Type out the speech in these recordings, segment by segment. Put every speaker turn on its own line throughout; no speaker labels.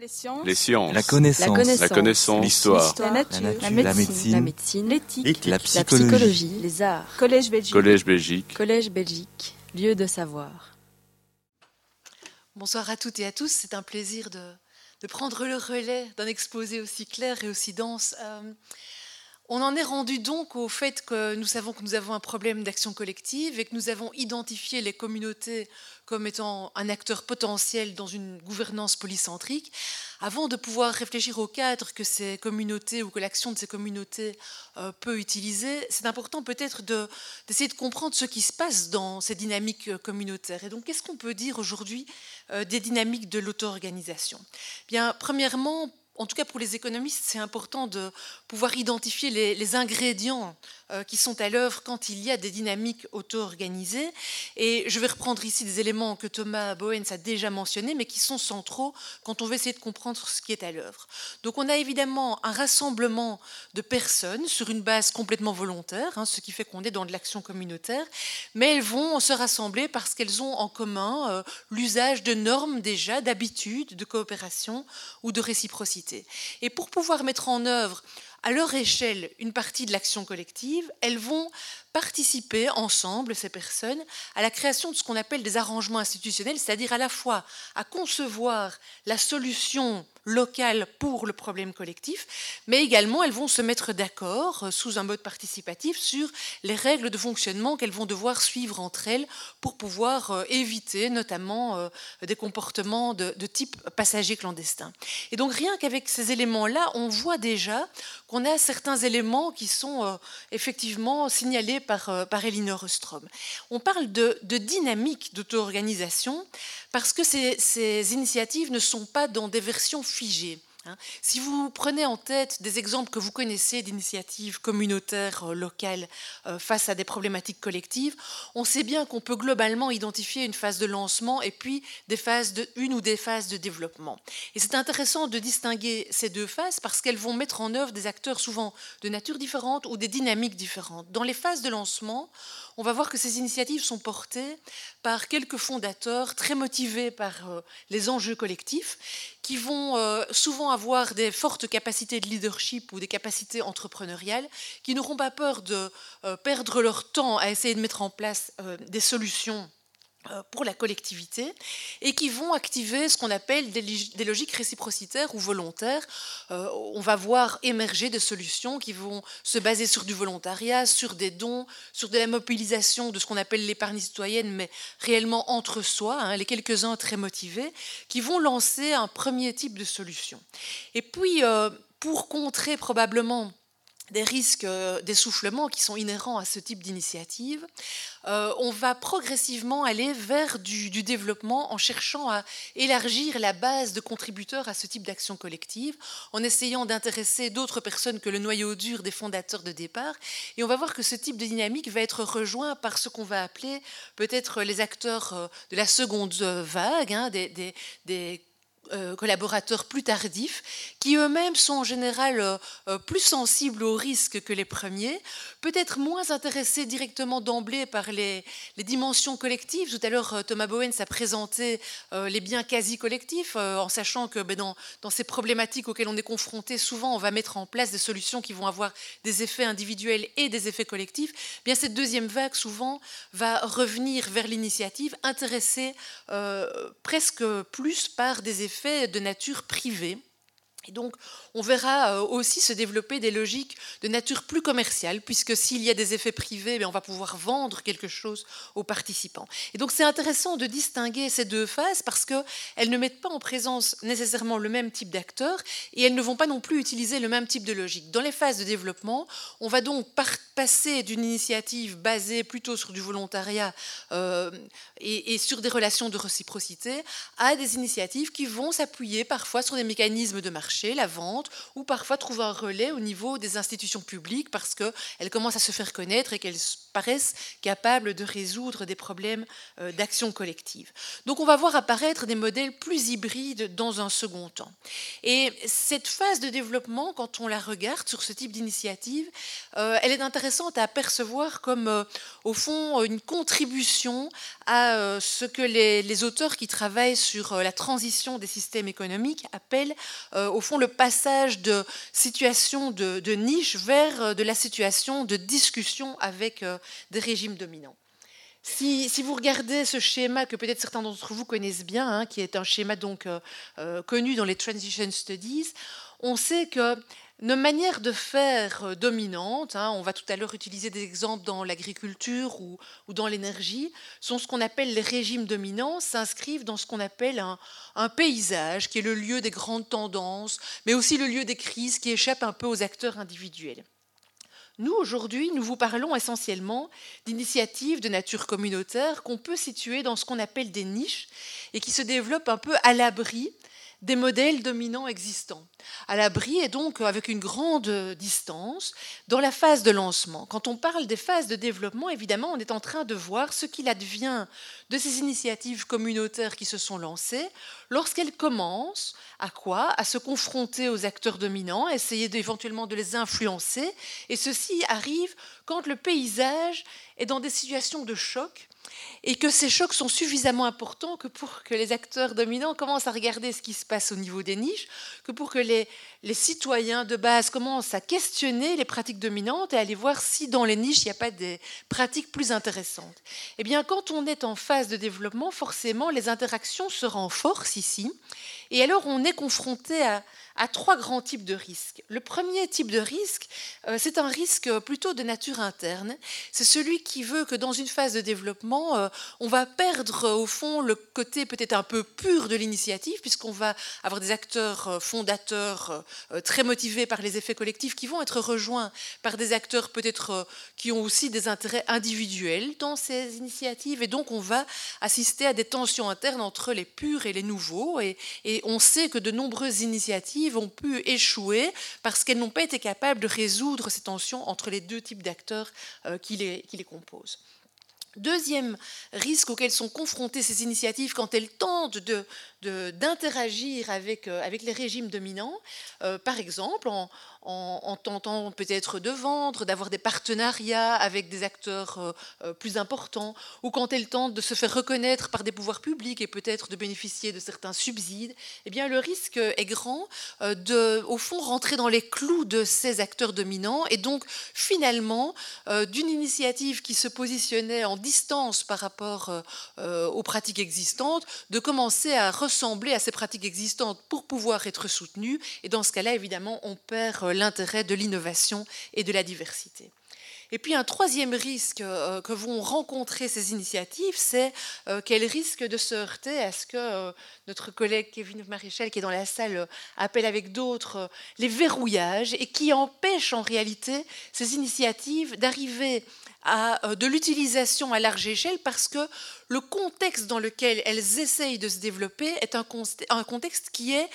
Les sciences.
Les sciences.
La connaissance.
La connaissance. L'histoire.
La nature.
La nature.
La
La
médecine.
médecine.
La médecine. L'éthique.
La
La
psychologie.
psychologie. Les arts. Collège Belgique.
Collège Belgique.
Collège Belgique. Lieu de savoir.
Bonsoir à toutes et à tous. C'est un plaisir de, de prendre le relais d'un exposé aussi clair et aussi dense. Euh, on en est rendu donc au fait que nous savons que nous avons un problème d'action collective et que nous avons identifié les communautés comme étant un acteur potentiel dans une gouvernance polycentrique, avant de pouvoir réfléchir au cadre que ces communautés ou que l'action de ces communautés euh, peut utiliser, c'est important peut-être de- d'essayer de, comprendre ce qui se passe dans ces dynamiques euh, communautaires. Et donc, qu'est-ce qu'on peut dire aujourd'hui euh, des dynamiques de l'auto-organisation? Bien, premièrement, en tout cas pour les économistes, c'est important de pouvoir identifier les, ingrédients euh, qui sont à l'œuvre quand il y a des dynamiques auto-organisées. Et je vais reprendre ici des éléments que Thomas Boens a déjà mentionnés, mais qui sont centraux quand on veut essayer de comprendre ce qui est à l'œuvre. Donc on a évidemment un rassemblement de personnes sur une base complètement volontaire, hein, ce qui fait qu'on est dans de l'action communautaire, mais elles vont se rassembler parce qu'elles ont en commun euh, l'usage de normes déjà, d'habitudes, de coopération ou de réciprocité. Et pour pouvoir mettre en œuvre à leur échelle une partie de l'action collective, elles vont participer ensemble, ces personnes, à la création de ce qu'on appelle des arrangements institutionnels, c'est-à-dire à la fois à concevoir la solution locale pour le problème collectif, mais également elles vont se mettre d'accord euh, sous un mode participatif sur les règles de fonctionnement qu'elles vont devoir suivre entre elles pour pouvoir euh, éviter notamment euh, des comportements de, type passager clandestin. Et donc rien qu'avec ces éléments-là, on voit déjà qu'on a certains éléments qui sont effectivement signalés par, euh, par Elinor Ostrom. On parle de, dynamique d'auto-organisation parce que ces initiatives ne sont pas dans des versions figées. Hein. Si vous prenez en tête des exemples que vous connaissez d'initiatives communautaires euh, locales euh, face à des problématiques collectives, on sait bien qu'on peut globalement identifier une phase de lancement et puis des phases une ou des phases de développement. Et c'est intéressant de distinguer ces deux phases parce qu'elles vont mettre en œuvre des acteurs souvent de nature différente ou des dynamiques différentes. Dans les phases de lancement, on va voir que ces initiatives sont portées par quelques fondateurs très motivés par euh, les enjeux collectifs, qui vont souvent avoir des fortes capacités de leadership ou des capacités entrepreneuriales, qui n'auront pas peur de euh, perdre leur temps à essayer de mettre en place euh, des solutions pour la collectivité et qui vont activer ce qu'on appelle des logiques réciprocitaires ou volontaires. Euh, on va voir émerger des solutions qui vont se baser sur du volontariat, sur des dons, sur de la mobilisation de ce qu'on appelle l'épargne citoyenne, mais réellement entre soi, hein, les quelques-uns très motivés, qui vont lancer un premier type de solution. Et puis, euh, pour contrer probablement des risques euh, d'essoufflement qui sont inhérents à ce type d'initiative, euh, on va progressivement aller vers du, développement en cherchant à élargir la base de contributeurs à ce type d'action collective, en essayant d'intéresser d'autres personnes que le noyau dur des fondateurs de départ. Et on va voir que ce type de dynamique va être rejoint par ce qu'on va appeler peut-être les acteurs euh, de la seconde vague, hein, des, des- collaborateurs plus tardifs, qui eux-mêmes sont en général euh, euh, plus sensibles aux risques que les premiers, peut-être moins intéressés directement d'emblée par les, les dimensions collectives. Tout à l'heure, euh, Thomas Bowen a présenté euh, les biens quasi collectifs, euh, en sachant que ben, dans, dans ces problématiques auxquelles on est confronté, souvent on va mettre en place des solutions qui vont avoir des effets individuels et des effets collectifs. Bien, cette deuxième vague, souvent, va revenir vers l'initiative, intéressée euh, presque plus par des effets de nature privée. Et donc, on verra euh, aussi se développer des logiques de nature plus commerciale, puisque s'il y a des effets privés, ben, on va pouvoir vendre quelque chose aux participants. Et donc, c'est intéressant de distinguer ces deux phases parce qu'elles ne mettent pas en présence nécessairement le même type d'acteurs et elles ne vont pas non plus utiliser le même type de logique. Dans les phases de développement, on va donc passer d'une initiative basée plutôt sur du volontariat euh, et sur des relations de réciprocité à des initiatives qui vont s'appuyer parfois sur des mécanismes de marché la vente, ou parfois trouver un relais au niveau des institutions publiques parce qu'elles commencent à se faire connaître et qu'elles paraissent capables de résoudre des problèmes euh, d'action collective. Donc on va voir apparaître des modèles plus hybrides dans un second temps. Et cette phase de développement, quand on la regarde sur ce type d'initiative, euh, elle est intéressante à apercevoir comme, euh, au fond, une contribution à ce que les, les, auteurs qui travaillent sur la transition des systèmes économiques appellent, au fond, le passage de situation de, niche vers de la situation de discussion avec des régimes dominants. Si, vous regardez ce schéma que peut-être certains d'entre vous connaissent bien, hein, qui est un schéma donc euh, euh, connu dans les Transition Studies, on sait que nos manières de faire euh, dominantes, hein, on va tout à l'heure utiliser des exemples dans l'agriculture ou, dans l'énergie, sont ce qu'on appelle les régimes dominants, s'inscrivent dans ce qu'on appelle un, un, paysage, qui est le lieu des grandes tendances, mais aussi le lieu des crises qui échappent un peu aux acteurs individuels. Nous, aujourd'hui, nous vous parlons essentiellement d'initiatives de nature communautaire qu'on peut situer dans ce qu'on appelle des niches et qui se développent un peu à l'abri des modèles dominants existants, à l'abri et donc avec une grande distance dans la phase de lancement. Quand on parle des phases de développement, évidemment, on est en train de voir ce qu'il advient de ces initiatives communautaires qui se sont lancées lorsqu'elles commencent à quoi? À se confronter aux acteurs dominants, essayer éventuellement de les influencer. Et ceci arrive quand le paysage est dans des situations de choc et que ces chocs sont suffisamment importants que pour que les acteurs dominants commencent à regarder ce qui se passe au niveau des niches, que pour que les, les citoyens de base commencent à questionner les pratiques dominantes et à aller voir si dans les niches, il n'y a pas des pratiques plus intéressantes. Eh bien, quand on est en phase de développement, forcément, les interactions se renforcent ici. Et alors, on est confronté à, à trois grands types de risques. Le premier type de risque, euh, c'est un risque plutôt de nature interne. C'est celui qui veut que dans une phase de développement, euh, on va perdre au fond le côté peut-être un peu pur de l'initiative, puisqu'on va avoir des acteurs euh, fondateurs très motivés par les effets collectifs qui vont être rejoints par des acteurs peut-être qui ont aussi des intérêts individuels dans ces initiatives. Et donc on va assister à des tensions internes entre les purs et les nouveaux. et on sait que de nombreuses initiatives ont pu échouer parce qu'elles n'ont pas été capables de résoudre ces tensions entre les deux types d'acteurs euh, qui les composent. Deuxième risque auquel sont confrontées ces initiatives quand elles tentent d'interagir euh, avec les régimes dominants, euh, par exemple en, en, tentant peut-être de vendre, d'avoir des partenariats avec des acteurs euh, euh, plus importants, ou quand elles tentent de se faire reconnaître par des pouvoirs publics et peut-être de bénéficier de certains subsides, eh bien le risque est grand euh, de, au fond, rentrer dans les clous de ces acteurs dominants et donc finalement d'une initiative qui se positionnait en distance par rapport aux pratiques existantes, de commencer à ressembler à ces pratiques existantes pour pouvoir être soutenue. Et dans ce cas-là, évidemment, on perd l'intérêt de l'innovation et de la diversité. Et puis un troisième risque euh, que vont rencontrer ces initiatives, c'est euh, qu'elles risquent de se heurter à ce que euh, notre collègue Kevin Maréchal, qui est dans la salle, appelle avec d'autres les verrouillages et qui empêchent en réalité ces initiatives d'arriver à de l'utilisation à large échelle parce que le contexte dans lequel elles essayent de se développer est un contexte qui est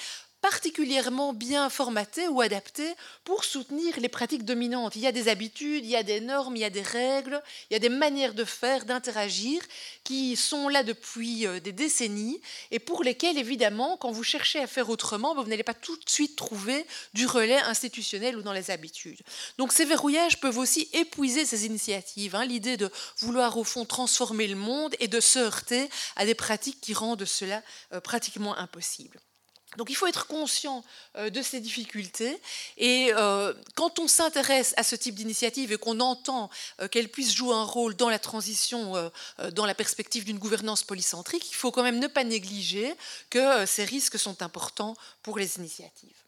particulièrement bien formaté ou adapté pour soutenir les pratiques dominantes. Il y a des habitudes, il y a des normes, il y a des règles, il y a des manières de faire, d'interagir qui sont là depuis euh, des décennies et pour lesquelles, évidemment, quand vous cherchez à faire autrement, ben, vous n'allez pas tout de suite trouver du relais institutionnel ou dans les habitudes. Donc ces verrouillages peuvent aussi épuiser ces initiatives. Hein. L'idée de vouloir au fond transformer le monde et de se heurter à des pratiques qui rendent cela euh, pratiquement impossible. Donc il faut être conscient euh, de ces difficultés et euh, quand on s'intéresse à ce type d'initiative et qu'on entend euh, qu'elle puisse jouer un rôle dans la transition, dans la perspective d'une gouvernance polycentrique, il faut quand même ne pas négliger que ces risques sont importants pour les initiatives.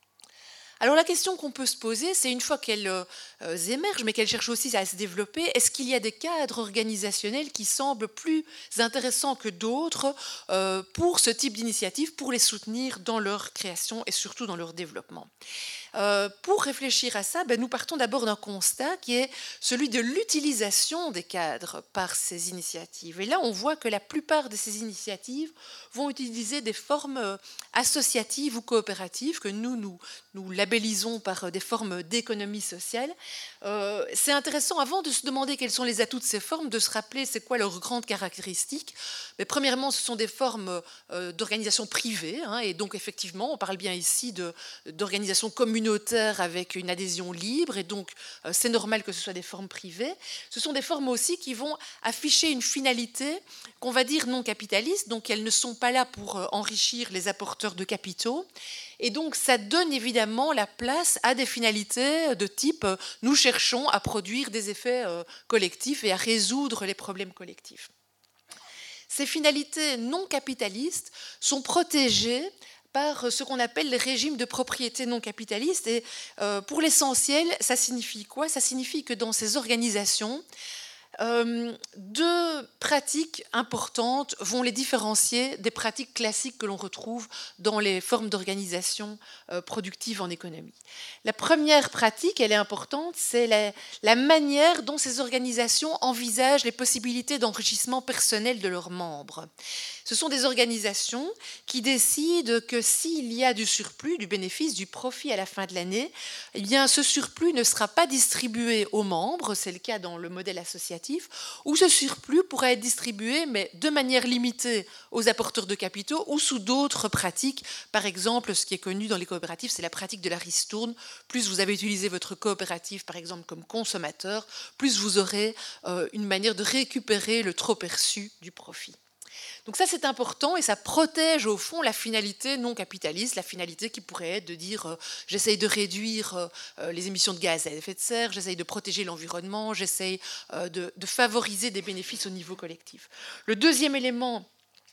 Alors la question qu'on peut se poser, c'est une fois qu'elles euh, émergent, mais qu'elles cherchent aussi à se développer, est-ce qu'il y a des cadres organisationnels qui semblent plus intéressants que d'autres euh, pour ce type d'initiative, pour les soutenir dans leur création et surtout dans leur développement? Euh, pour réfléchir à ça, ben, nous partons d'abord d'un constat qui est celui de l'utilisation des cadres par ces initiatives. Et là, on voit que la plupart de ces initiatives vont utiliser des formes associatives ou coopératives que nous, nous, nous par euh, des formes d'économie sociale. c'est intéressant, avant de se demander quels sont les atouts de ces formes, de se rappeler c'est quoi leurs grandes caractéristiques. Mais premièrement, ce sont des formes d'organisation privée, hein, et donc effectivement, on parle bien ici d'organisation communautaire avec une adhésion libre, et donc euh, c'est normal que ce soit des formes privées. Ce sont des formes aussi qui vont afficher une finalité qu'on va dire non capitaliste, donc elles ne sont pas là pour euh, enrichir les apporteurs de capitaux. Et donc ça donne évidemment la place à des finalités de type euh, nous cherchons à produire des effets collectifs et à résoudre les problèmes collectifs. Ces finalités non capitalistes sont protégées par ce qu'on appelle les régimes de propriété non capitaliste. Et euh, pour l'essentiel, ça signifie quoi? Ça signifie que dans ces organisations, euh, deux pratiques importantes vont les différencier des pratiques classiques que l'on retrouve dans les formes d'organisation euh, productive en économie. La première pratique, elle est importante, c'est la, manière dont ces organisations envisagent les possibilités d'enrichissement personnel de leurs membres. Ce sont des organisations qui décident que s'il y a du surplus, du bénéfice, du profit à la fin de l'année, eh bien ce surplus ne sera pas distribué aux membres, c'est le cas dans le modèle associatif, ou ce surplus pourrait être distribué, mais de manière limitée aux apporteurs de capitaux ou sous d'autres pratiques. Par exemple, ce qui est connu dans les coopératives, c'est la pratique de la ristourne. Plus vous avez utilisé votre coopérative, par exemple, comme consommateur, plus vous aurez euh, une manière de récupérer le trop perçu du profit. Donc ça, c'est important et ça protège au fond la finalité non capitaliste, la finalité qui pourrait être de dire euh, j'essaye de réduire euh, euh, les émissions de gaz à effet de serre, j'essaye de protéger l'environnement, j'essaye de, de favoriser des bénéfices au niveau collectif. Le deuxième élément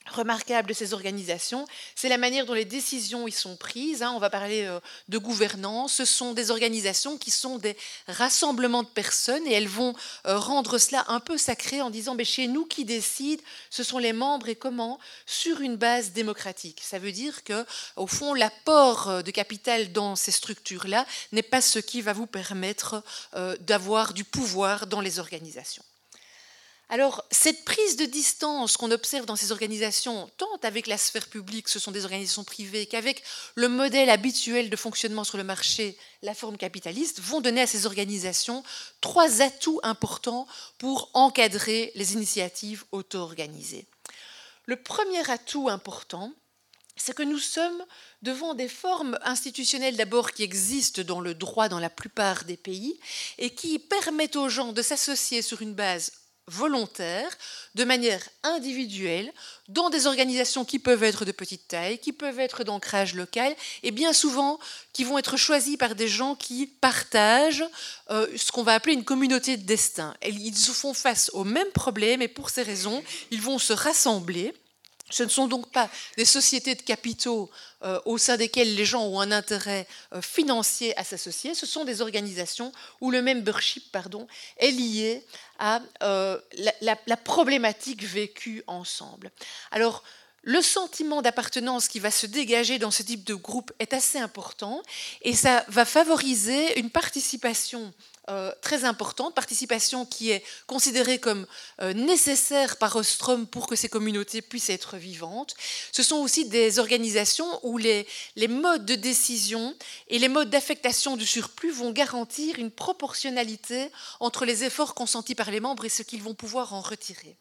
remarquable de ces organisations, c'est la manière dont les décisions y sont prises. Hein. On va parler euh, de gouvernance. Ce sont des organisations qui sont des rassemblements de personnes et elles vont euh, rendre cela un peu sacré en disant mais chez nous qui décide, ce sont les membres et comment? Sur une base démocratique. Ça veut dire que au fond l'apport euh, de capital dans ces structures-là n'est pas ce qui va vous permettre d'avoir du pouvoir dans les organisations. Alors, cette prise de distance qu'on observe dans ces organisations, tant avec la sphère publique, ce sont des organisations privées, qu'avec le modèle habituel de fonctionnement sur le marché, la forme capitaliste, vont donner à ces organisations trois atouts importants pour encadrer les initiatives auto-organisées. Le premier atout important, c'est que nous sommes devant des formes institutionnelles d'abord qui existent dans le droit dans la plupart des pays et qui permettent aux gens de s'associer sur une base volontaires, de manière individuelle, dans des organisations qui peuvent être de petite taille, qui peuvent être d'ancrage local, et bien souvent qui vont être choisies par des gens qui partagent euh, ce qu'on va appeler une communauté de destin. Ils se font face aux mêmes problèmes et pour ces raisons, ils vont se rassembler ce ne sont donc pas des sociétés de capitaux euh, au sein desquelles les gens ont un intérêt euh, financier à s'associer, ce sont des organisations où le membership pardon, est lié à euh, la, la, problématique vécue ensemble. Alors, le sentiment d'appartenance qui va se dégager dans ce type de groupe est assez important et ça va favoriser une participation euh, très importante, participation qui est considérée comme euh, nécessaire par Ostrom pour que ces communautés puissent être vivantes. Ce sont aussi des organisations où les, les modes de décision et les modes d'affectation du surplus vont garantir une proportionnalité entre les efforts consentis par les membres et ce qu'ils vont pouvoir en retirer.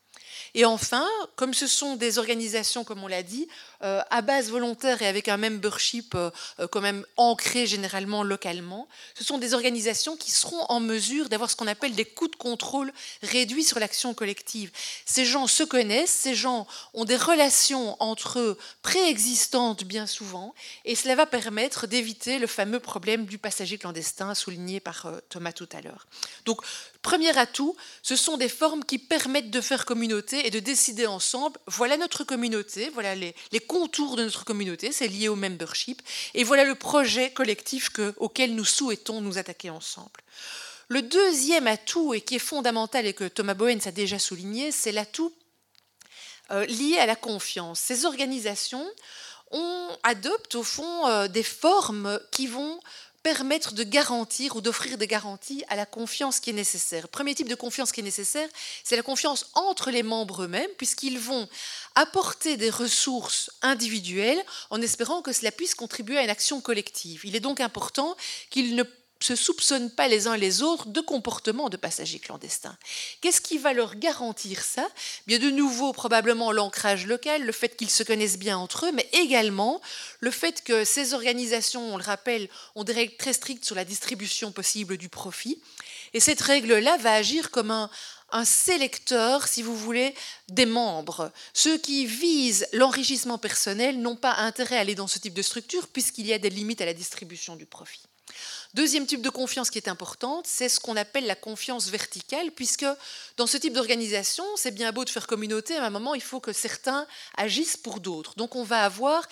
Et enfin, comme ce sont des organisations, comme on l'a dit, euh, à base volontaire et avec un membership euh, euh, quand même ancré généralement localement, ce sont des organisations qui seront en mesure d'avoir ce qu'on appelle des coûts de contrôle réduits sur l'action collective. Ces gens se connaissent, ces gens ont des relations entre eux préexistantes bien souvent, et cela va permettre d'éviter le fameux problème du passager clandestin souligné par Thomas tout à l'heure. Donc, premier atout, ce sont des formes qui permettent de faire communauté et de décider ensemble, voilà notre communauté, voilà les, contours de notre communauté, c'est lié au membership, et voilà le projet collectif auquel nous souhaitons nous attaquer ensemble. Le deuxième atout, et qui est fondamental et que Thomas Bowen a déjà souligné, c'est l'atout euh, lié à la confiance. Ces organisations on adoptent au fond euh, des formes qui vont permettre de garantir ou d'offrir des garanties à la confiance qui est nécessaire. Le premier type de confiance qui est nécessaire, c'est la confiance entre les membres eux-mêmes, puisqu'ils vont apporter des ressources individuelles en espérant que cela puisse contribuer à une action collective. Il est donc important qu'ils ne se soupçonnent pas les uns les autres de comportements de passagers clandestins. Qu'est-ce qui va leur garantir ça? Bien de nouveau probablement l'ancrage local, le fait qu'ils se connaissent bien entre eux, mais également le fait que ces organisations, on le rappelle, ont des règles très strictes sur la distribution possible du profit. Et cette règle-là va agir comme un, un sélecteur, si vous voulez, des membres. Ceux qui visent l'enrichissement personnel n'ont pas intérêt à aller dans ce type de structure puisqu'il y a des limites à la distribution du profit. Deuxième type de confiance qui est importante, c'est ce qu'on appelle la confiance verticale, puisque dans ce type d'organisation, c'est bien beau de faire communauté, à un moment, il faut que certains agissent pour d'autres. Donc on va avoir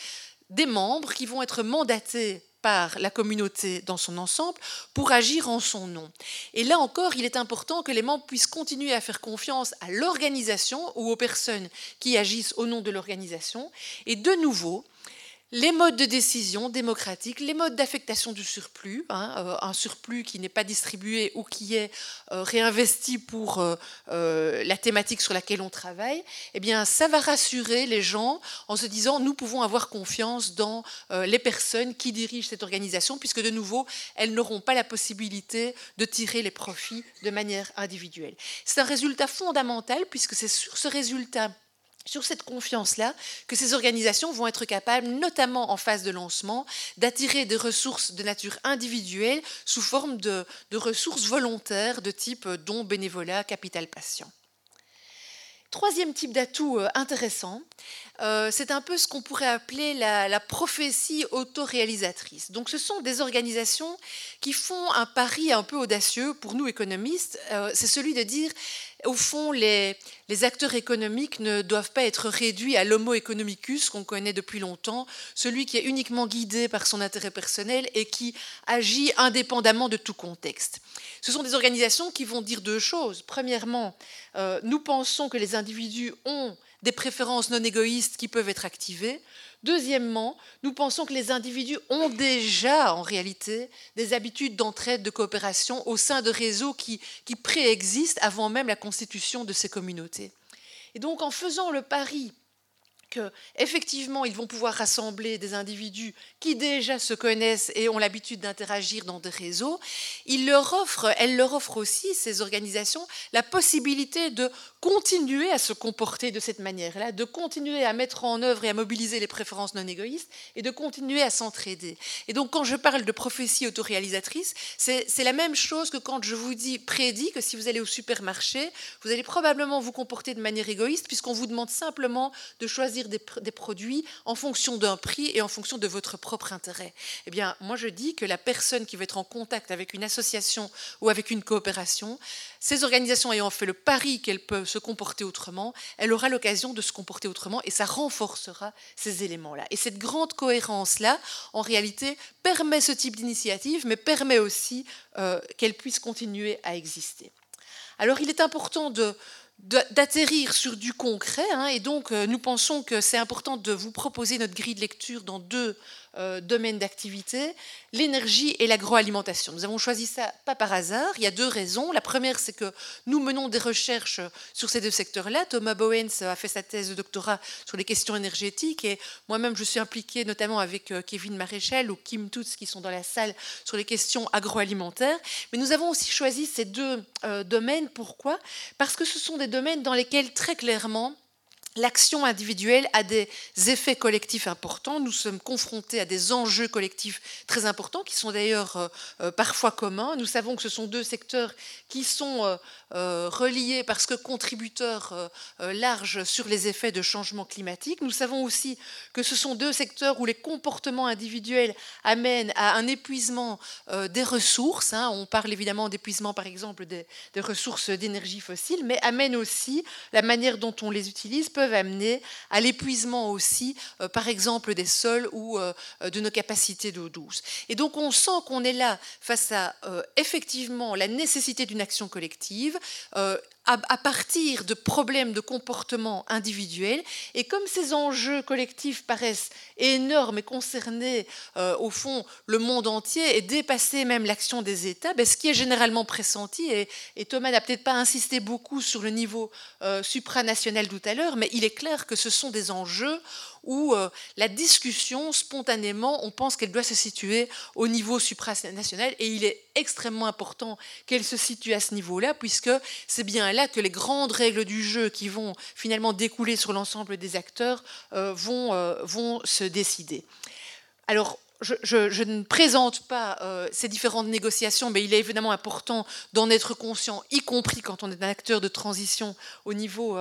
des membres qui vont être mandatés par la communauté dans son ensemble pour agir en son nom. Et là encore, il est important que les membres puissent continuer à faire confiance à l'organisation ou aux personnes qui agissent au nom de l'organisation. Et de nouveau, les modes de décision démocratiques, les modes d'affectation du surplus, hein, euh, un surplus qui n'est pas distribué ou qui est euh, réinvesti pour euh, la thématique sur laquelle on travaille, eh bien, ça va rassurer les gens en se disant nous pouvons avoir confiance dans les personnes qui dirigent cette organisation, puisque de nouveau, elles n'auront pas la possibilité de tirer les profits de manière individuelle. C'est un résultat fondamental, puisque c'est sur ce résultat sur cette confiance-là que ces organisations vont être capables, notamment en phase de lancement, d'attirer des ressources de nature individuelle sous forme de, ressources volontaires de type don, bénévolat, capital patient. Troisième type d'atout euh, intéressant, euh, c'est un peu ce qu'on pourrait appeler la, prophétie autoréalisatrice. Donc ce sont des organisations qui font un pari un peu audacieux pour nous économistes, euh, c'est celui de dire au fond, les, acteurs économiques ne doivent pas être réduits à l'homo economicus qu'on connaît depuis longtemps, celui qui est uniquement guidé par son intérêt personnel et qui agit indépendamment de tout contexte. Ce sont des organisations qui vont dire deux choses. Premièrement, euh, nous pensons que les individus ont des préférences non égoïstes qui peuvent être activées. Deuxièmement, nous pensons que les individus ont déjà en réalité des habitudes d'entraide, de coopération au sein de réseaux qui, préexistent avant même la constitution de ces communautés. Et donc en faisant le pari qu'effectivement, ils vont pouvoir rassembler des individus qui déjà se connaissent et ont l'habitude d'interagir dans des réseaux, ils leur offrent, elles leur offrent aussi, ces organisations, la possibilité de continuer à se comporter de cette manière-là, de continuer à mettre en œuvre et à mobiliser les préférences non égoïstes et de continuer à s'entraider. Et donc, quand je parle de prophétie autoréalisatrice, c'est la même chose que quand je vous dis, prédit que si vous allez au supermarché, vous allez probablement vous comporter de manière égoïste puisqu'on vous demande simplement de choisir des, produits en fonction d'un prix et en fonction de votre propre intérêt. Eh bien, moi je dis que la personne qui va être en contact avec une association ou avec une coopération, ces organisations ayant fait le pari qu'elles peuvent se comporter autrement, elle aura l'occasion de se comporter autrement et ça renforcera ces éléments-là. Et cette grande cohérence-là, en réalité, permet ce type d'initiative, mais permet aussi euh, qu'elle puisse continuer à exister. Alors il est important de, d'atterrir sur du concret. Hein, et donc, euh, nous pensons que c'est important de vous proposer notre grille de lecture dans deux euh, domaines d'activité, l'énergie et l'agroalimentation. Nous avons choisi ça pas par hasard. Il y a deux raisons. La première, c'est que nous menons des recherches sur ces deux secteurs-là. Thomas Bowens a fait sa thèse de doctorat sur les questions énergétiques et moi-même, je suis impliquée notamment avec euh, Kevin Maréchal ou Kim Toots qui sont dans la salle sur les questions agroalimentaires. Mais nous avons aussi choisi ces deux euh, domaines. Pourquoi? Parce que ce sont des domaines dans lesquels très clairement L'action individuelle a des effets collectifs importants. Nous sommes confrontés à des enjeux collectifs très importants, qui sont d'ailleurs euh, euh, parfois communs. Nous savons que ce sont deux secteurs qui sont euh, reliés parce que contributeurs larges sur les effets de changement climatique. Nous savons aussi que ce sont deux secteurs où les comportements individuels amènent à un épuisement des ressources. Hein. On parle évidemment d'épuisement, par exemple, des, ressources d'énergie fossile, mais amènent aussi la manière dont on les utilise amener à l'épuisement aussi, euh, par exemple, des sols ou euh, de nos capacités d'eau douce. Et donc on sent qu'on est là face à euh, effectivement la nécessité d'une action collective à, partir de problèmes de comportement individuel. Et comme ces enjeux collectifs paraissent énormes et concerner, euh, au fond, le monde entier et dépasser même l'action des États, ben, ce qui est généralement pressenti, et, Thomas n'a peut-être pas insisté beaucoup sur le niveau euh, supranational tout à l'heure, mais il est clair que ce sont des enjeux où euh, la discussion, spontanément, on pense qu'elle doit se situer au niveau supranational, et il est extrêmement important qu'elle se situe à ce niveau-là, puisque c'est bien là que les grandes règles du jeu qui vont finalement découler sur l'ensemble des acteurs euh, vont, euh, vont se décider. Alors, je, ne présente pas ces différentes négociations, mais il est évidemment important d'en être conscient, y compris quand on est un acteur de transition au niveau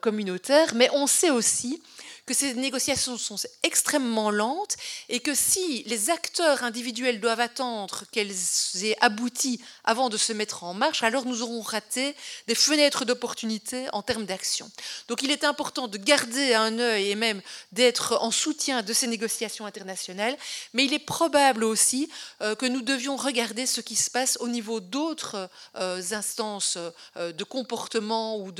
communautaire. Mais on sait aussi que ces négociations sont extrêmement lentes et que si les acteurs individuels doivent attendre qu'elles aient abouti avant de se mettre en marche, alors nous aurons raté des fenêtres d'opportunité en termes d'action. Donc il est important de garder un œil et même d'être en soutien de ces négociations internationales, il est probable aussi euh, que nous devions regarder ce qui se passe au niveau d'autres euh, instances euh, de comportement ou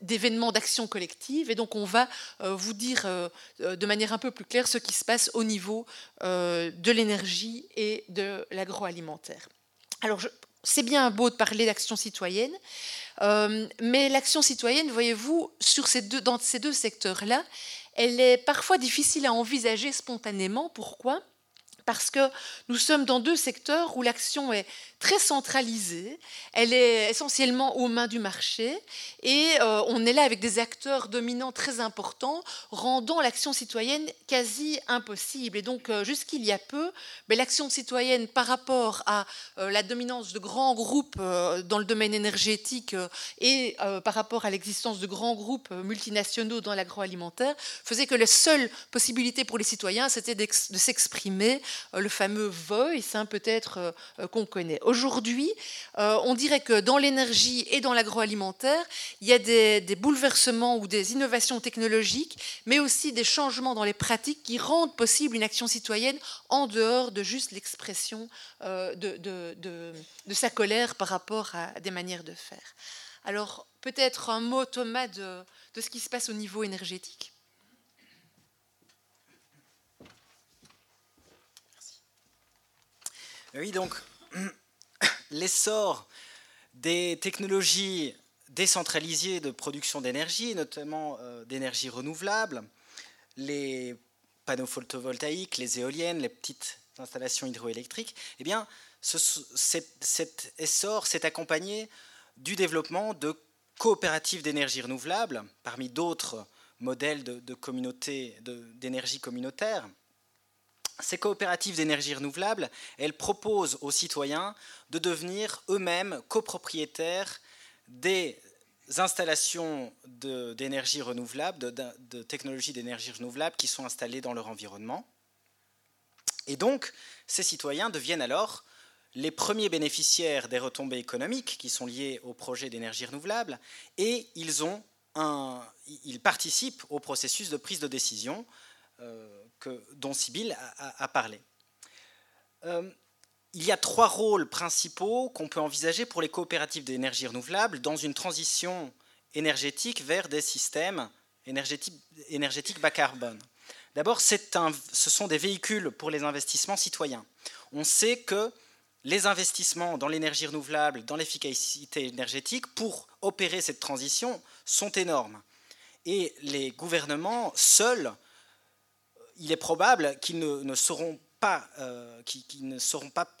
d'événements d'action collective et donc on va vous dire de manière un peu plus claire ce qui se passe au niveau de l'énergie et de l'agroalimentaire. Alors c'est bien beau de parler d'action citoyenne, mais l'action citoyenne, voyez-vous, sur ces deux, dans ces deux secteurs-là, elle est parfois difficile à envisager spontanément. Pourquoi? Parce que nous sommes dans deux secteurs où l'action est très centralisée, elle est essentiellement aux mains du marché, et euh, on est là avec des acteurs dominants très importants, rendant l'action citoyenne quasi impossible. Et donc, euh, jusqu'il y a peu, mais l'action citoyenne par rapport à euh, la dominance de grands groupes dans le domaine énergétique et par rapport à l'existence de grands groupes multinationaux dans l'agroalimentaire, faisait que la seule possibilité pour les citoyens, c'était de s'exprimer le fameux voice, hein, peut-être euh, euh, qu'on connaît. Aujourd'hui, on dirait que dans l'énergie et dans l'agroalimentaire, il y a des, bouleversements ou des innovations technologiques, mais aussi des changements dans les pratiques qui rendent possible une action citoyenne en dehors de juste l'expression de, sa colère par rapport à des manières de faire. Alors, peut-être un mot, Thomas, de ce qui se passe au niveau énergétique.
Oui, donc l'essor des technologies décentralisées de production d'énergie, notamment euh, d'énergie renouvelable, les panneaux photovoltaïques, les éoliennes, les petites installations hydroélectriques, eh bien, cet, essor s'est accompagné du développement de coopératives d'énergie renouvelable, parmi d'autres modèles de, d'énergie communautaire, ces coopératives d'énergie renouvelable, elles proposent aux citoyens de devenir eux-mêmes copropriétaires des installations d'énergie renouvelable, de, technologies d'énergie renouvelable qui sont installées dans leur environnement. Et donc, ces citoyens deviennent alors les premiers bénéficiaires des retombées économiques qui sont liées au projet d'énergie renouvelable et ils, ont un, ils participent au processus de prise de décision euh, dont Sibyl a, parlé. Euh, il y a trois rôles principaux qu'on peut envisager pour les coopératives d'énergie renouvelable dans une transition énergétique vers des systèmes énergétiques, bas carbone. D'abord, ce sont des véhicules pour les investissements citoyens. On sait que les investissements dans l'énergie renouvelable, dans l'efficacité énergétique, pour opérer cette transition, sont énormes. Et les gouvernements seuls il est probable qu'ils ne, seront pas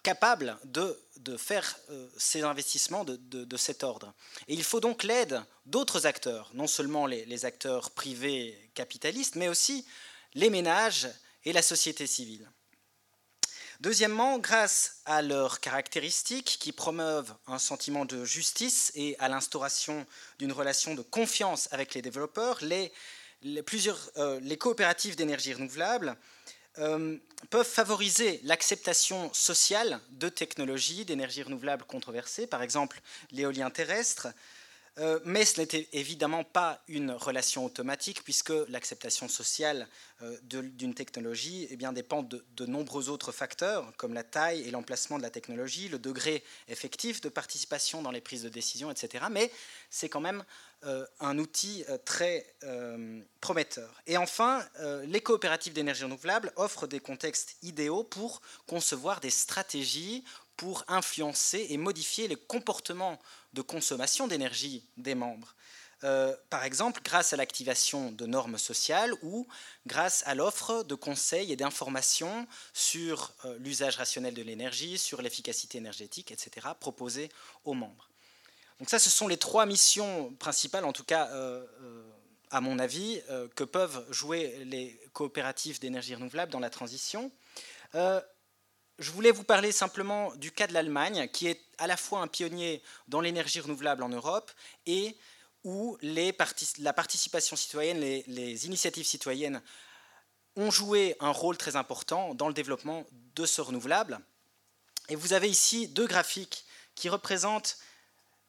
capables de, faire ces investissements de, de, cet ordre. Et il faut donc l'aide d'autres acteurs, non seulement les, les, acteurs privés capitalistes, mais aussi les ménages et la société civile. Deuxièmement, grâce à leurs caractéristiques qui promeuvent un sentiment de justice et à l'instauration d'une relation de confiance avec les développeurs, les, euh, les coopératives d'énergie renouvelable euh, peuvent favoriser l'acceptation sociale de technologies d'énergie renouvelable controversées, par exemple l'éolien terrestre, euh, mais ce n'était évidemment pas une relation automatique puisque l'acceptation sociale euh, d'une technologie eh dépend de, nombreux autres facteurs comme la taille et l'emplacement de la technologie, le degré effectif de participation dans les prises de décision, etc. Mais c'est quand même euh, un outil très prometteur. Et enfin, les coopératives d'énergie renouvelable offrent des contextes idéaux pour concevoir des stratégies pour influencer et modifier les comportements de consommation d'énergie des membres. Euh, par exemple, grâce à l'activation de normes sociales ou grâce à l'offre de conseils et d'informations sur euh, l'usage rationnel de l'énergie, sur l'efficacité énergétique, etc., proposées aux membres. Donc ça, ce sont les trois missions principales, en tout cas, euh, à mon avis, que peuvent jouer les coopératives d'énergie renouvelable dans la transition je voulais vous parler simplement du cas de l'Allemagne, qui est à la fois un pionnier dans l'énergie renouvelable en Europe et où la participation citoyenne, les, initiatives citoyennes ont joué un rôle très important dans le développement de ce renouvelable. Et vous avez ici deux graphiques qui représentent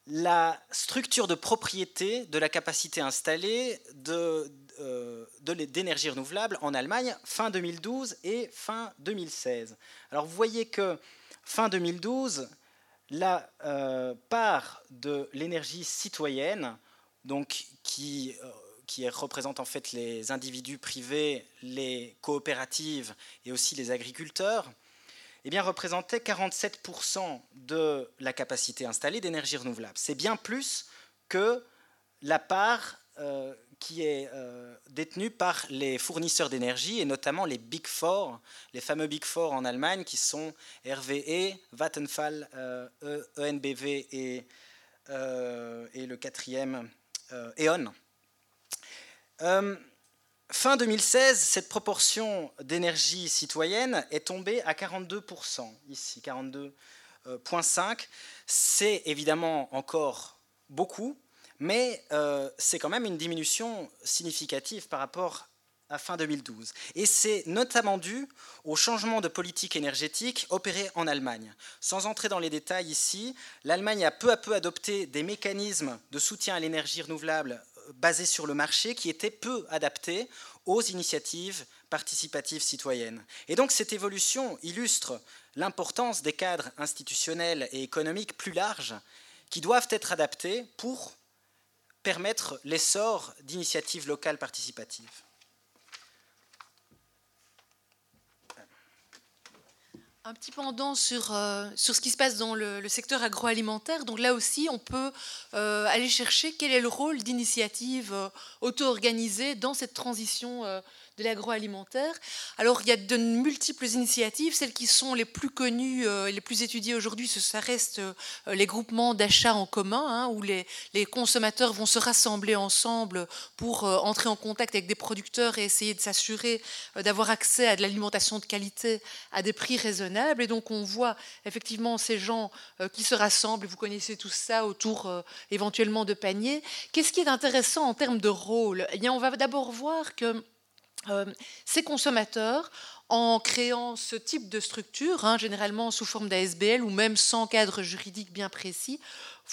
la structure de propriété de la capacité installée de, euh, d'énergie renouvelable en Allemagne fin 2012 et fin 2016. Alors vous voyez que fin 2012, la euh, part de l'énergie citoyenne, donc qui, euh, qui représente en fait les individus privés, les coopératives et aussi les agriculteurs, eh bien, représentait 47% de la capacité installée d'énergie renouvelable. C'est bien plus que la part qui est euh, détenu par les fournisseurs d'énergie et notamment les Big Four, les fameux Big Four en Allemagne qui sont RWE, Vattenfall, ENBV euh, e et, euh, et le quatrième E.ON. fin 2016, cette proportion d'énergie citoyenne est tombée à 42%, ici 42,5. C'est évidemment encore beaucoup, mais euh, c'est quand même une diminution significative par rapport à fin 2012. Et c'est notamment dû au changement de politique énergétique opéré en Allemagne. Sans entrer dans les détails ici, l'Allemagne a peu à peu adopté des mécanismes de soutien à l'énergie renouvelable euh, basés sur le marché qui étaient peu adaptés aux initiatives participatives citoyennes. Et donc cette évolution illustre l'importance des cadres institutionnels et économiques plus larges qui doivent être adaptés pour permettre l'essor d'initiatives locales participatives.
Un petit pendant sur, euh, sur ce qui se passe dans le, secteur agroalimentaire. Donc là aussi, on peut euh, aller chercher quel est le rôle d'initiatives euh, auto-organisées dans cette transition de l'agroalimentaire. Alors, il y a de multiples initiatives. Celles qui sont les plus connues euh, et les plus étudiées aujourd'hui, ça reste euh, les groupements d'achat en commun, hein, où les, consommateurs vont se rassembler ensemble pour euh, entrer en contact avec des producteurs et essayer de s'assurer d'avoir accès à de l'alimentation de qualité à des prix raisonnables. Et donc, on voit effectivement ces gens qui se rassemblent, vous connaissez tout ça, autour éventuellement de paniers. Qu'est-ce qui est intéressant en termes de rôle? Eh bien, On va d'abord voir que ces consommateurs, en créant ce type de structure, hein, généralement sous forme d'ASBL ou même sans cadre juridique bien précis,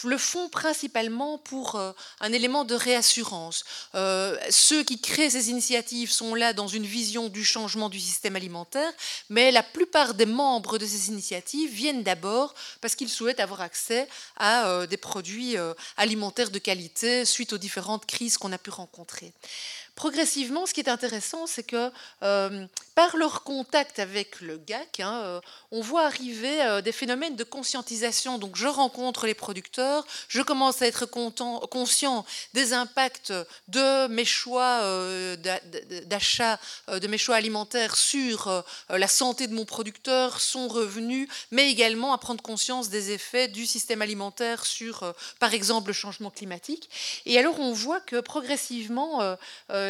le font principalement pour euh, un élément de réassurance. Euh, ceux qui créent ces initiatives sont là dans une vision du changement du système alimentaire, mais la plupart des membres de ces initiatives viennent d'abord parce qu'ils souhaitent avoir accès à des produits alimentaires de qualité suite aux différentes crises qu'on a pu rencontrer. Progressivement, ce qui est intéressant, c'est que euh, par leur contact avec le GAC, hein, euh, on voit arriver euh, des phénomènes de conscientisation. Donc je rencontre les producteurs, je commence à être conscient des impacts de mes choix d'achat, de mes choix alimentaires sur la santé de mon producteur, son revenu, mais également à prendre conscience des effets du système alimentaire sur, par exemple, le changement climatique. Et alors on voit que progressivement,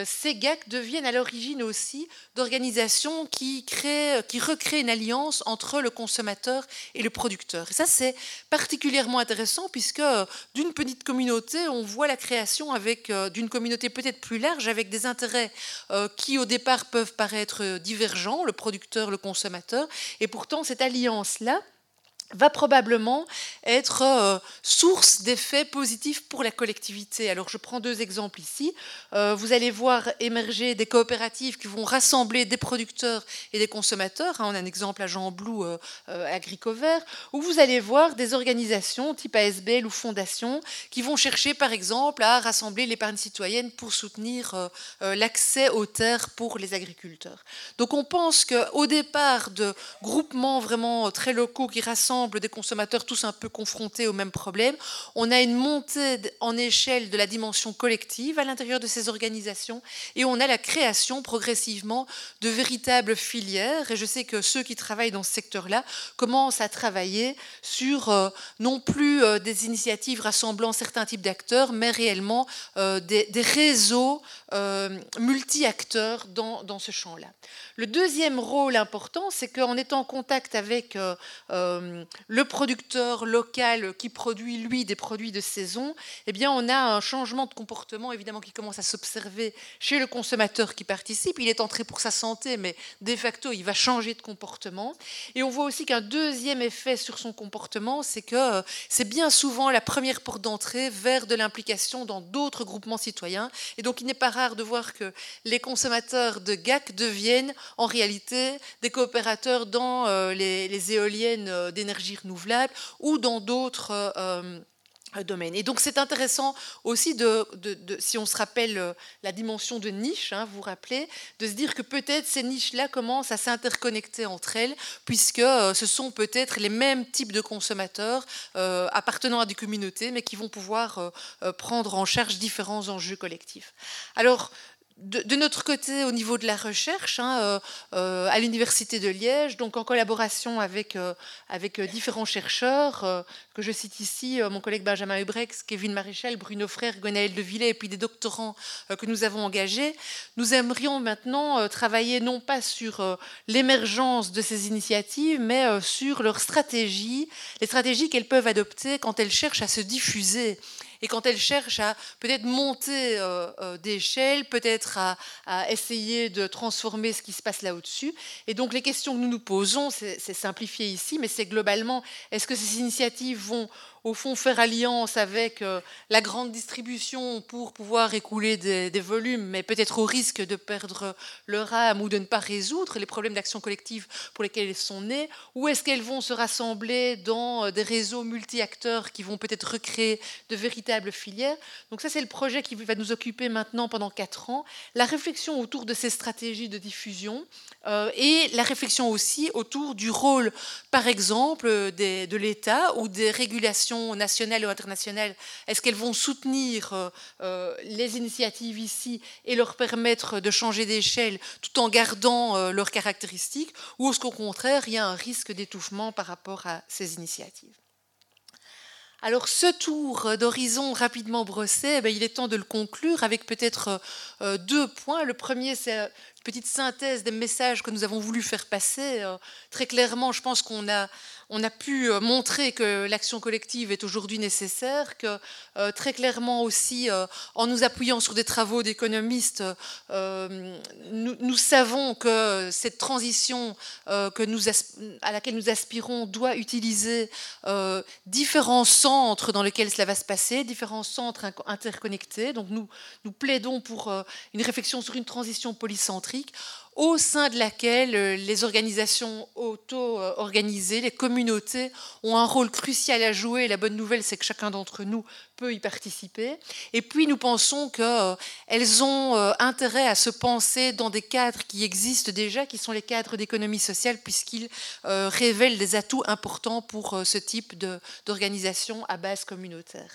ces GAC deviennent à l'origine aussi d'organisations qui, qui recréent une alliance entre le consommateur et le producteur. Et ça, c'est particulièrement intéressant puisque euh, d'une petite communauté, on voit la création euh, d'une communauté peut-être plus large, avec des intérêts euh, qui au départ peuvent paraître divergents, le producteur, le consommateur, et pourtant cette alliance-là, va probablement être euh, source d'effets positifs pour la collectivité. Alors je prends deux exemples ici. Euh, vous allez voir émerger des coopératives qui vont rassembler des producteurs et des consommateurs. Hein, on a un exemple à Jean Blou, euh, Agricover, où vous allez voir des organisations type ASBL ou fondations qui vont chercher par exemple à rassembler l'épargne citoyenne pour soutenir l'accès aux terres pour les agriculteurs. Donc on pense qu'au départ de groupements vraiment très locaux qui rassemblent des consommateurs tous un peu confrontés au même problème. On a une montée en échelle de la dimension collective à l'intérieur de ces organisations et on a la création progressivement de véritables filières. Et je sais que ceux qui travaillent dans ce secteur-là commencent à travailler sur euh, non plus euh, des initiatives rassemblant certains types d'acteurs, mais réellement euh, des, réseaux multi-acteurs dans, dans ce champ-là. Le deuxième rôle important, c'est qu'en étant en contact avec le producteur local qui produit, lui, des produits de saison, eh bien, on a un changement de comportement, évidemment, qui commence à s'observer chez le consommateur qui participe. Il est entré pour sa santé, mais de facto, il va changer de comportement. Et on voit aussi qu'un deuxième effet sur son comportement, c'est que euh, c'est bien souvent la première porte d'entrée vers de l'implication dans d'autres groupements citoyens. Et donc, il n'est pas rare de voir que les consommateurs de GAC deviennent en réalité des coopérateurs dans euh, les éoliennes euh, renouvelables ou dans d'autres euh, euh, domaines. Et donc c'est intéressant aussi, de, si on se rappelle euh, la dimension de niche, hein, vous vous rappelez, de se dire que peut-être ces niches-là commencent à s'interconnecter entre elles, puisque ce sont peut-être les mêmes types de consommateurs appartenant à des communautés, mais qui vont pouvoir prendre en charge différents enjeux collectifs. Alors, de, notre côté, au niveau de la recherche, hein, euh, euh, à l'Université de Liège, donc en collaboration avec, euh, avec différents chercheurs, que je cite ici, mon collègue Benjamin Hubrex, Kevin Maréchal, Bruno Frère, Gwenaël de Villet, et puis des doctorants que nous avons engagés, nous aimerions maintenant travailler non pas sur l'émergence de ces initiatives, mais sur leurs stratégies, les stratégies qu'elles peuvent adopter quand elles cherchent à se diffuser et quand elle cherche à peut-être monter euh, euh, d'échelle, peut-être à, essayer de transformer ce qui se passe là au-dessus. Et donc les questions que nous nous posons, c'est simplifié ici, mais c'est globalement, est-ce que ces initiatives vont au fond faire alliance avec euh, la grande distribution pour pouvoir écouler des, volumes, mais peut-être au risque de perdre leur âme ou de ne pas résoudre les problèmes d'action collective pour lesquels elles sont nées, ou est-ce qu'elles vont se rassembler dans euh, des réseaux multi-acteurs qui vont peut-être recréer de véritables filières? Donc ça, c'est le projet qui va nous occuper maintenant pendant quatre ans, la réflexion autour de ces stratégies de diffusion euh, et la réflexion aussi autour du rôle, par exemple, de l'État ou des régulations nationales ou internationales, est-ce qu'elles vont soutenir euh, euh, les initiatives ici et leur permettre de changer d'échelle tout en gardant euh, leurs caractéristiques, ou est-ce qu'au contraire, il y a un risque d'étouffement par rapport à ces initiatives? Alors ce tour d'horizon rapidement brossé, eh ben, il est temps de le conclure avec peut-être deux points. Le premier, c'est une petite synthèse des messages que nous avons voulu faire passer. Très clairement, je pense qu'on a on a pu euh, montrer que l'action collective est aujourd'hui nécessaire, que euh, très clairement aussi, euh, en nous appuyant sur des travaux d'économistes, nous, savons que cette transition à laquelle nous aspirons doit utiliser différents centres dans lesquels cela va se passer, différents centres interconnectés. Donc nous, nous plaidons pour une réflexion sur une transition polycentrique au sein de laquelle euh, les organisations auto-organisées, les communautés ont un rôle crucial à jouer. La bonne nouvelle, c'est que chacun d'entre nous peut y participer. Et puis, nous pensons qu'elles ont euh, intérêt à se penser dans des cadres qui existent déjà, qui sont les cadres d'économie sociale, puisqu'ils euh, révèlent des atouts importants pour ce type d'organisation à base communautaire.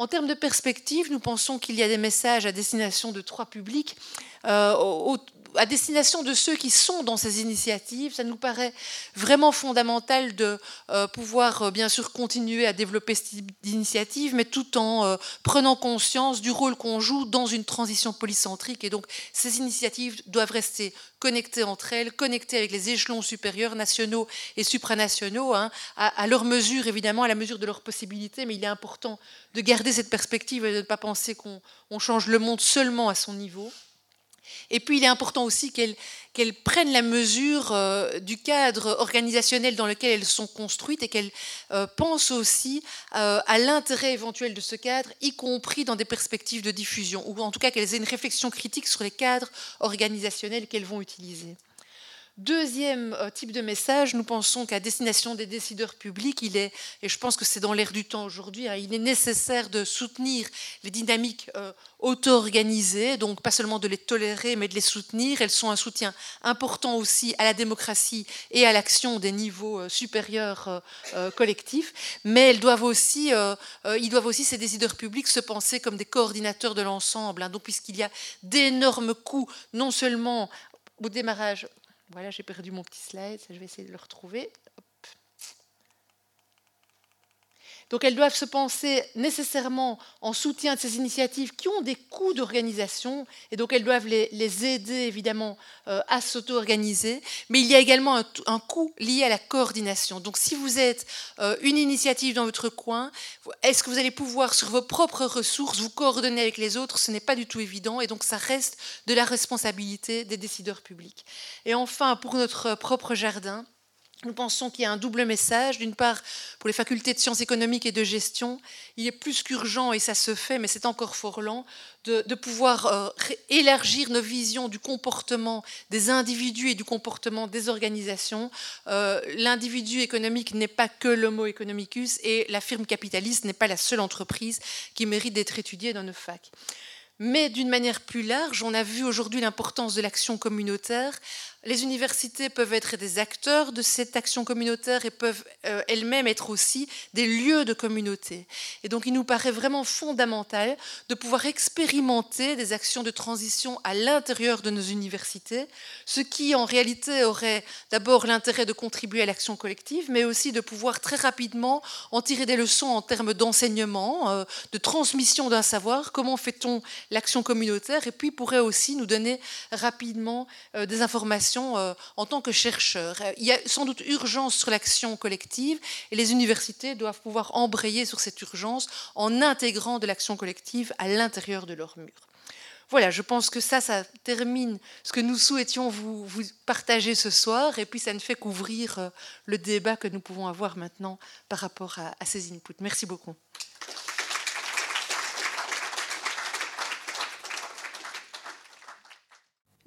En termes de perspective, nous pensons qu'il y a des messages à destination de trois publics. Euh, à destination de ceux qui sont dans ces initiatives. Ça nous paraît vraiment fondamental de euh, pouvoir, euh, bien sûr, continuer à développer cette initiative, mais tout en euh, prenant conscience du rôle qu'on joue dans une transition polycentrique. Et donc, ces initiatives doivent rester connectées entre elles, connectées avec les échelons supérieurs, nationaux et supranationaux, hein, à, à, leur mesure, évidemment, à la mesure de leurs possibilités. Mais il est important de garder cette perspective et de ne pas penser qu'on change le monde seulement à son niveau. Et puis, il est important aussi qu'elles prennent la mesure euh, du cadre organisationnel dans lequel elles sont construites et qu'elles euh, pensent aussi euh, à l'intérêt éventuel de ce cadre, y compris dans des perspectives de diffusion, ou en tout cas qu'elles aient une réflexion critique sur les cadres organisationnels qu'elles vont utiliser. Deuxième euh, type de message, nous pensons qu'à destination des décideurs publics, il est, et je pense que c'est dans l'air du temps aujourd'hui, hein, il est nécessaire de soutenir les dynamiques euh, auto-organisées, donc pas seulement de les tolérer, mais de les soutenir. Elles sont un soutien important aussi à la démocratie et à l'action des niveaux euh, supérieurs collectifs, mais elles doivent aussi, ils doivent aussi, ces décideurs publics, se penser comme des coordinateurs de l'ensemble. Hein. donc, puisqu'il y a d'énormes coûts, non seulement au démarrage voilà, j'ai perdu mon petit slide, je vais essayer de le retrouver. Donc elles doivent se penser nécessairement en soutien de ces initiatives qui ont des coûts d'organisation, et donc elles doivent les, aider évidemment euh, à s'auto-organiser, mais il y a également un, coût lié à la coordination. Donc si vous êtes euh, une initiative dans votre coin, est-ce que vous allez pouvoir sur vos propres ressources vous coordonner avec les autres? Ce n'est pas du tout évident, et donc ça reste de la responsabilité des décideurs publics. Et enfin, pour notre propre jardin, nous pensons qu'il y a un double message. D'une part, pour les facultés de sciences économiques et de gestion, il est plus qu'urgent, et ça se fait, mais c'est encore fort lent, de, pouvoir euh, élargir nos visions du comportement des individus et du comportement des organisations. Euh, l'individu économique n'est pas que l'homo economicus, et la firme capitaliste n'est pas la seule entreprise qui mérite d'être étudiée dans nos facs. Mais d'une manière plus large, on a vu aujourd'hui l'importance de l'action communautaire les universités peuvent être des acteurs de cette action communautaire et peuvent euh, elles-mêmes être aussi des lieux de communauté. Et donc il nous paraît vraiment fondamental de pouvoir expérimenter des actions de transition à l'intérieur de nos universités, ce qui en réalité aurait d'abord l'intérêt de contribuer à l'action collective, mais aussi de pouvoir très rapidement en tirer des leçons en termes d'enseignement, euh, de transmission d'un savoir, comment fait-on l'action communautaire, et puis pourrait aussi nous donner rapidement euh, des informations euh, en tant que chercheur. Il y a sans doute urgence sur l'action collective et les universités doivent pouvoir embrayer sur cette urgence en intégrant de l'action collective à l'intérieur de leurs murs. Voilà, je pense que ça, ça termine ce que nous souhaitions vous, partager ce soir, et puis ça ne fait qu'ouvrir euh, le débat que nous pouvons avoir maintenant par rapport à ces inputs. Merci beaucoup.